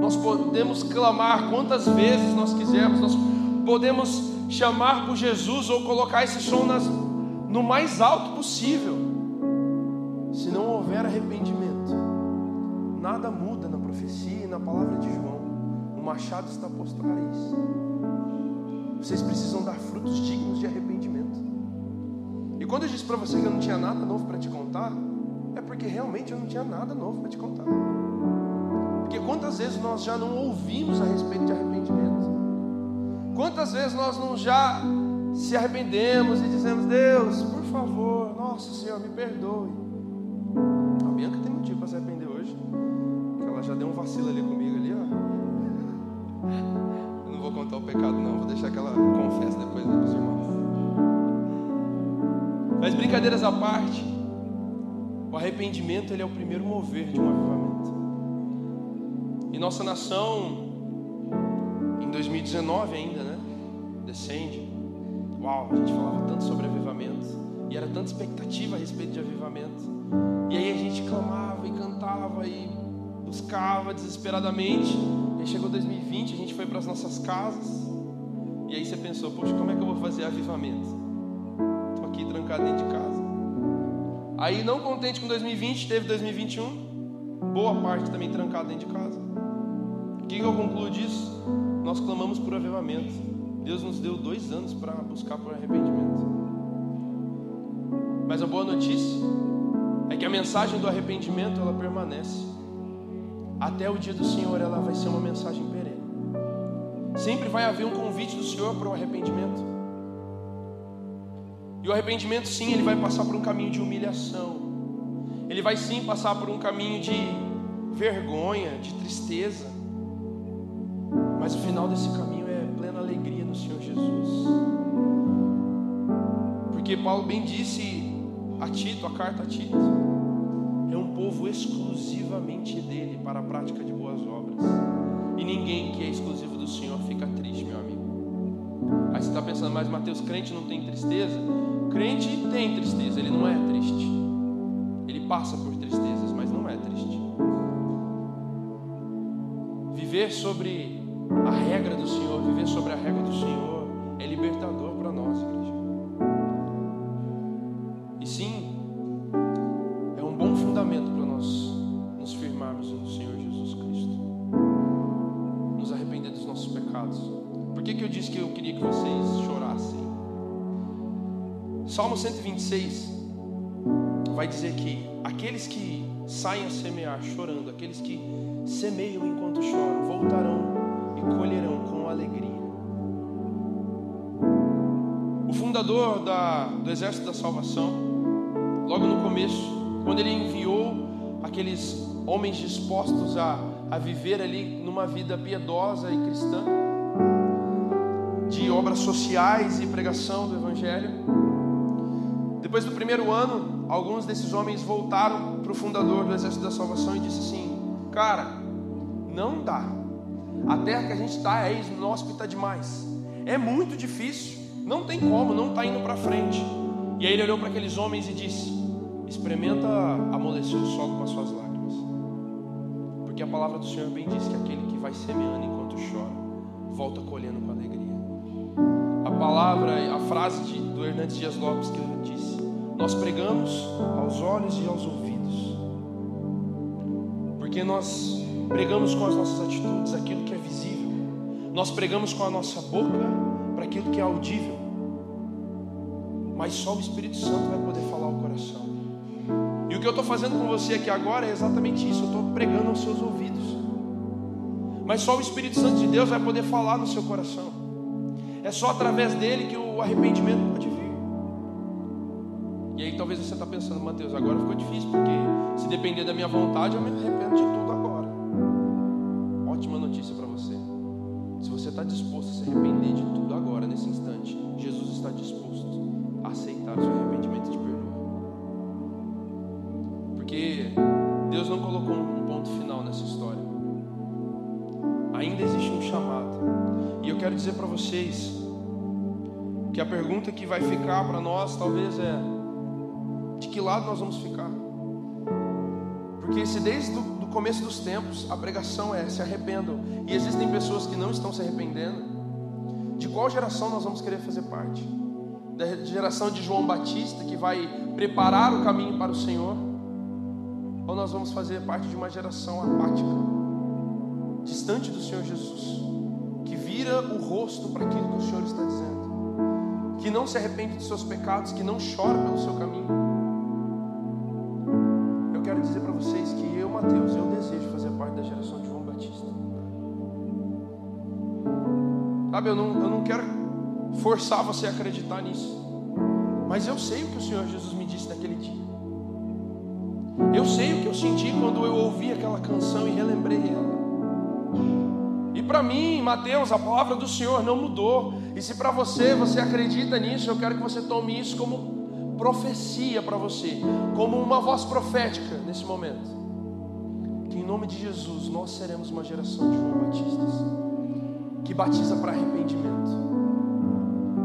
Nós podemos clamar quantas vezes nós quisermos, nós podemos chamar por Jesus ou colocar esse som nas, no mais alto possível. Se não houver arrependimento, nada muda na profecia e na palavra de João. O machado está posto à raiz. Vocês precisam dar frutos dignos de arrependimento. E quando eu disse para você que eu não tinha nada novo para te contar, é porque realmente eu não tinha nada novo para te contar. Porque quantas vezes nós já não ouvimos a respeito de arrependimento? Quantas vezes nós não já se arrependemos e dizemos, Deus, por favor, nossa Senhor, me perdoe. A Bianca tem motivo para se arrepender hoje. Que ela já deu um vacilo ali comigo ali, ó. Eu não vou contar o pecado, não, vou deixar que ela confesse depois para os irmãos. Mas brincadeiras à parte, o arrependimento ele é o primeiro mover de um avivamento. E nossa nação, em 2019 ainda, né? Descende. Uau, a gente falava tanto sobre avivamento. E era tanta expectativa a respeito de avivamento. E aí a gente clamava e cantava e buscava desesperadamente. E aí chegou 2020, a gente foi para as nossas casas. E aí você pensou, poxa, como é que eu vou fazer avivamento? Estou aqui trancado dentro de casa. Aí, não contente com 2020, teve 2021. Boa parte também trancado dentro de casa que, que eu concluo disso? Nós clamamos por avivamento. Deus nos deu dois anos para buscar por arrependimento. Mas a boa notícia é que a mensagem do arrependimento ela permanece. Até o dia do Senhor ela vai ser uma mensagem perene. Sempre vai haver um convite do Senhor para o arrependimento. E o arrependimento, sim, ele vai passar por um caminho de humilhação. Ele vai sim passar por um caminho de vergonha, de tristeza. Mas o final desse caminho é plena alegria no Senhor Jesus. Porque Paulo bem disse a Tito, a carta a Tito, é um povo exclusivamente dele para a prática de boas obras. E ninguém que é exclusivo do Senhor fica triste, meu amigo. Aí você está pensando, mas Mateus, crente não tem tristeza? Crente tem tristeza, ele não é triste. Ele passa por tristezas, mas não é triste. Viver sobre a regra do Senhor, viver sobre a regra do Senhor, é libertador para nós, Salmo 126 vai dizer que aqueles que saem a semear chorando, aqueles que semeiam enquanto choram, voltarão e colherão com alegria. O fundador da, do Exército da Salvação, logo no começo, quando ele enviou aqueles homens dispostos a, a viver ali numa vida piedosa e cristã, de obras sociais e pregação do Evangelho. Depois do primeiro ano, alguns desses homens voltaram para o fundador do Exército da Salvação e disse assim: Cara, não dá. A terra que a gente está é inóspita demais. É muito difícil. Não tem como, não está indo para frente. E aí ele olhou para aqueles homens e disse: Experimenta amolecer o solo com as suas lágrimas. Porque a palavra do Senhor bem diz que aquele que vai semeando enquanto chora, volta colhendo com alegria. A palavra, a frase de, do Hernandes Dias Lopes que ele disse: Nós pregamos aos olhos e aos ouvidos. Porque nós pregamos com as nossas atitudes aquilo que é visível. Nós pregamos com a nossa boca para aquilo que é audível. Mas só o Espírito Santo vai poder falar ao coração. E o que eu estou fazendo com você aqui agora é exatamente isso. Eu estou pregando aos seus ouvidos. Mas só o Espírito Santo de Deus vai poder falar no seu coração. É só através dele que o arrependimento pode vir. E aí talvez você está pensando, Mateus, agora ficou difícil, porque se depender da minha vontade, eu me arrependo de tudo agora. Ótima notícia para você. Se você está disposto a se arrepender de tudo agora, nesse instante, Jesus está disposto a aceitar o seu arrependimento e te perdoar. Porque Deus não colocou um ponto final nessa história. Ainda existe um chamado. E eu quero dizer para vocês que a pergunta que vai ficar para nós talvez é de que lado nós vamos ficar. Porque se desde o começo dos tempos a pregação é se arrependam e existem pessoas que não estão se arrependendo, de qual geração nós vamos querer fazer parte? Da geração de João Batista que vai preparar o caminho para o Senhor? Ou nós vamos fazer parte de uma geração apática, distante do Senhor Jesus, que vira o rosto para aquilo que o Senhor está dizendo, que não se arrepende dos seus pecados, que não chora pelo seu caminho? Mateus, eu desejo fazer parte da geração de João Batista. Sabe, eu não, eu não quero forçar você a acreditar nisso. Mas eu sei o que o Senhor Jesus me disse naquele dia. Eu sei o que eu senti quando eu ouvi aquela canção e relembrei ela. E para mim, Mateus, a palavra do Senhor não mudou. E se para você, você acredita nisso, eu quero que você tome isso como profecia para você, como uma voz profética nesse momento. Nome de Jesus nós seremos uma geração de João Batistas que batiza para arrependimento,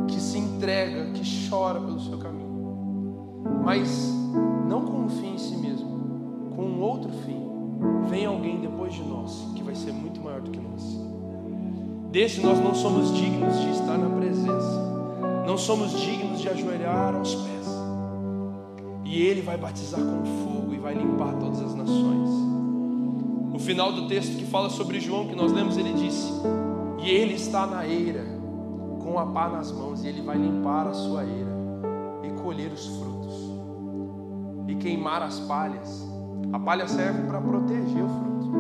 que se entrega, que chora pelo seu caminho, mas não com um fim em si mesmo, com um outro fim. Vem alguém depois de nós que vai ser muito maior do que nós. Desse nós não somos dignos de estar na presença, não somos dignos de ajoelhar aos pés. E ele vai batizar com fogo e vai limpar todas as nações. O final do texto que fala sobre João, que nós lemos, ele disse: E ele está na eira, com a pá nas mãos, e ele vai limpar a sua eira e colher os frutos e queimar as palhas. A palha serve para proteger o fruto.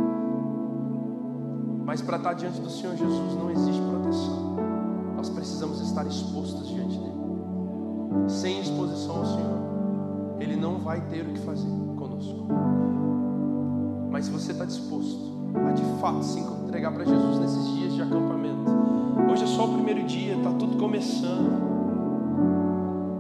Mas para estar diante do Senhor Jesus não existe proteção. Nós precisamos estar expostos diante dele. Sem exposição ao Senhor ele não vai ter o que fazer conosco. Mas se você está disposto a de fato se entregar para Jesus nesses dias de acampamento, hoje é só o primeiro dia, está tudo começando.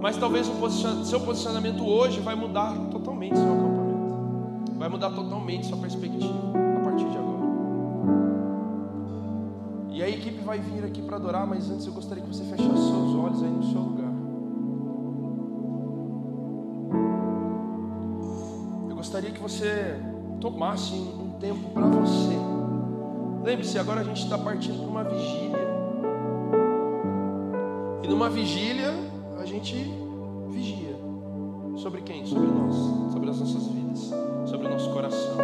Mas talvez o seu posicionamento hoje vai mudar totalmente seu acampamento, vai mudar totalmente sua perspectiva a partir de agora. E a equipe vai vir aqui para adorar, mas antes eu gostaria que você fechasse seus olhos aí no seu lugar. gostaria que você tomasse um tempo para você. Lembre-se, agora a gente está partindo para uma vigília. E numa vigília, a gente vigia. Sobre quem? Sobre nós, sobre as nossas vidas, sobre o nosso coração.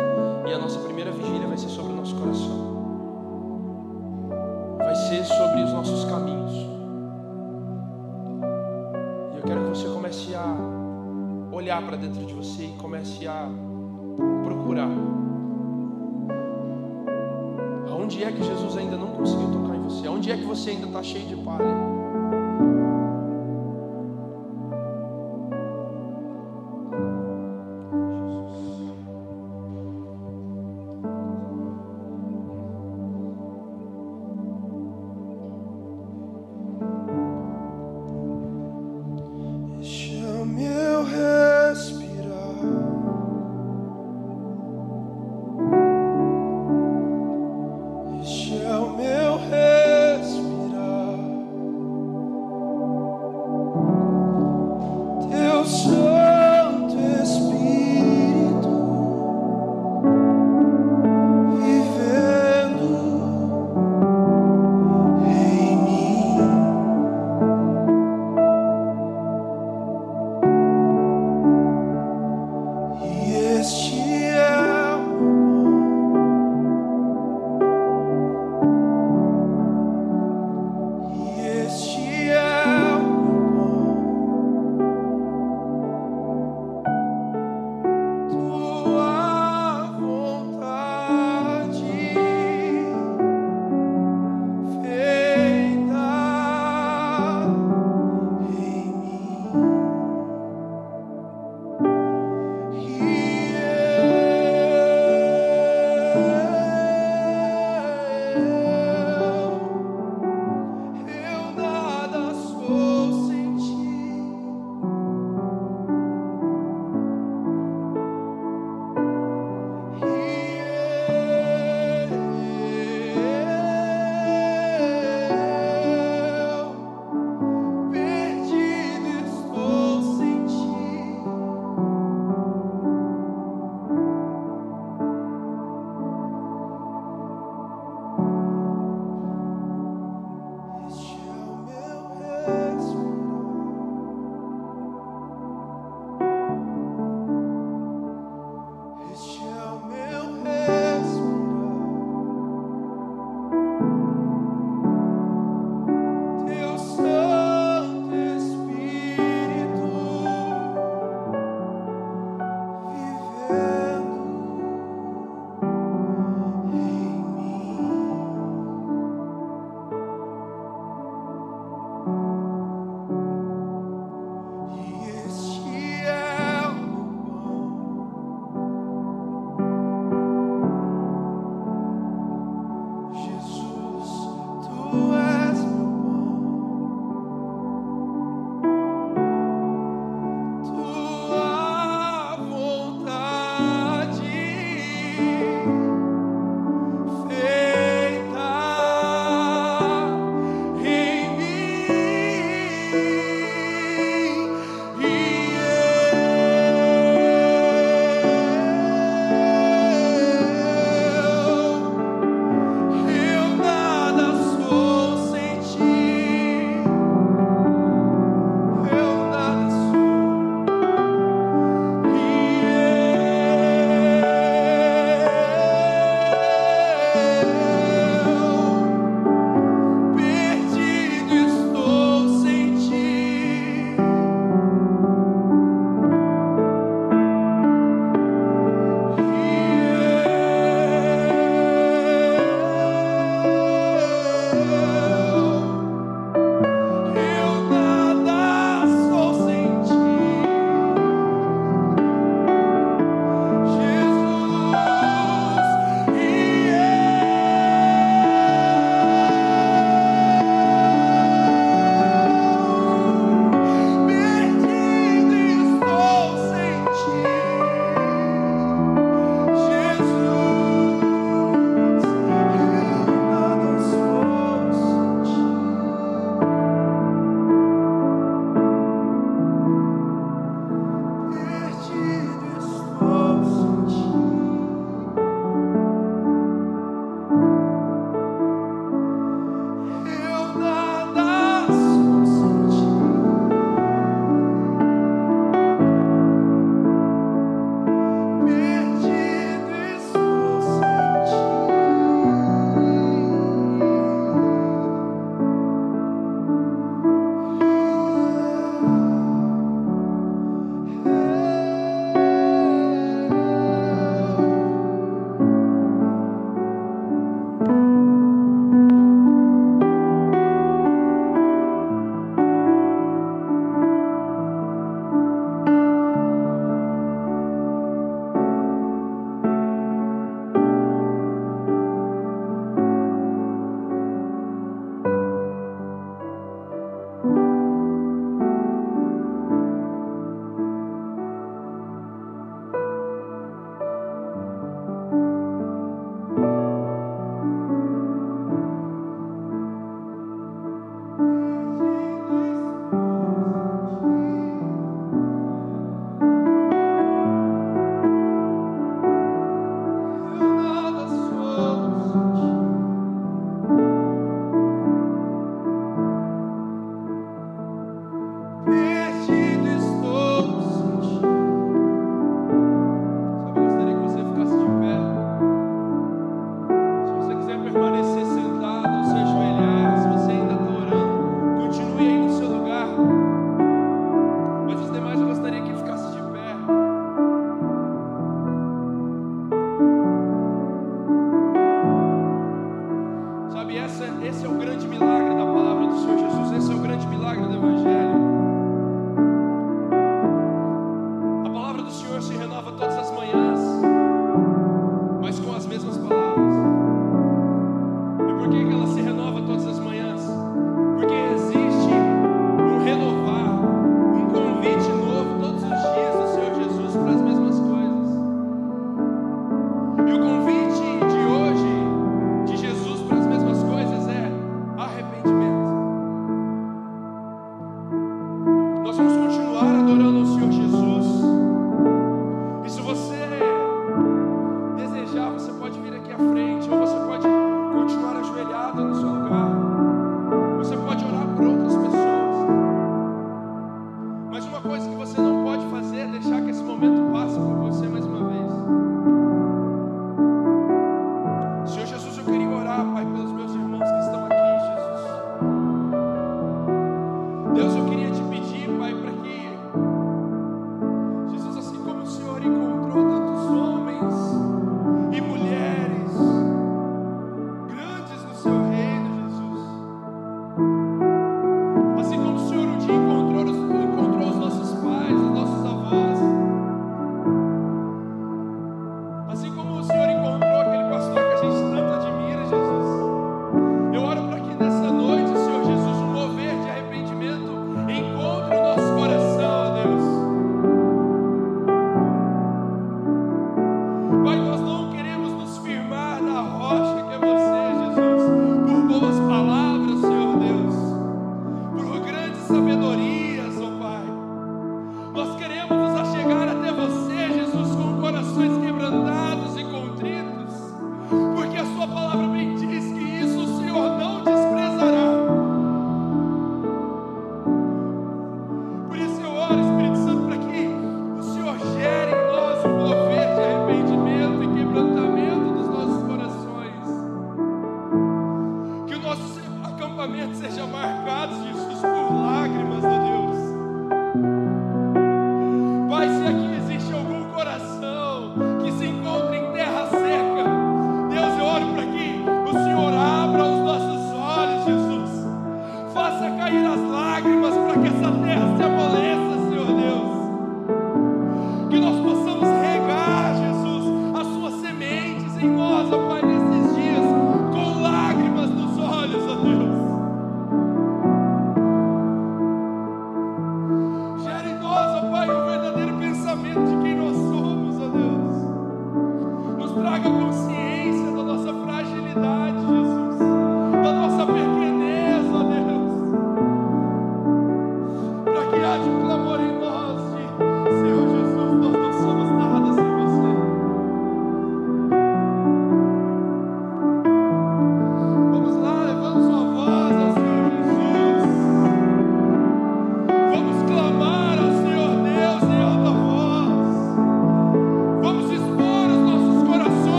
E a nossa primeira vigília vai ser sobre o nosso coração. Vai ser sobre os nossos caminhos. Eu quero que você comece a olhar para dentro de você e comece a procurar. Aonde é que Jesus ainda não conseguiu tocar em você? Aonde é que você ainda está cheio de palha?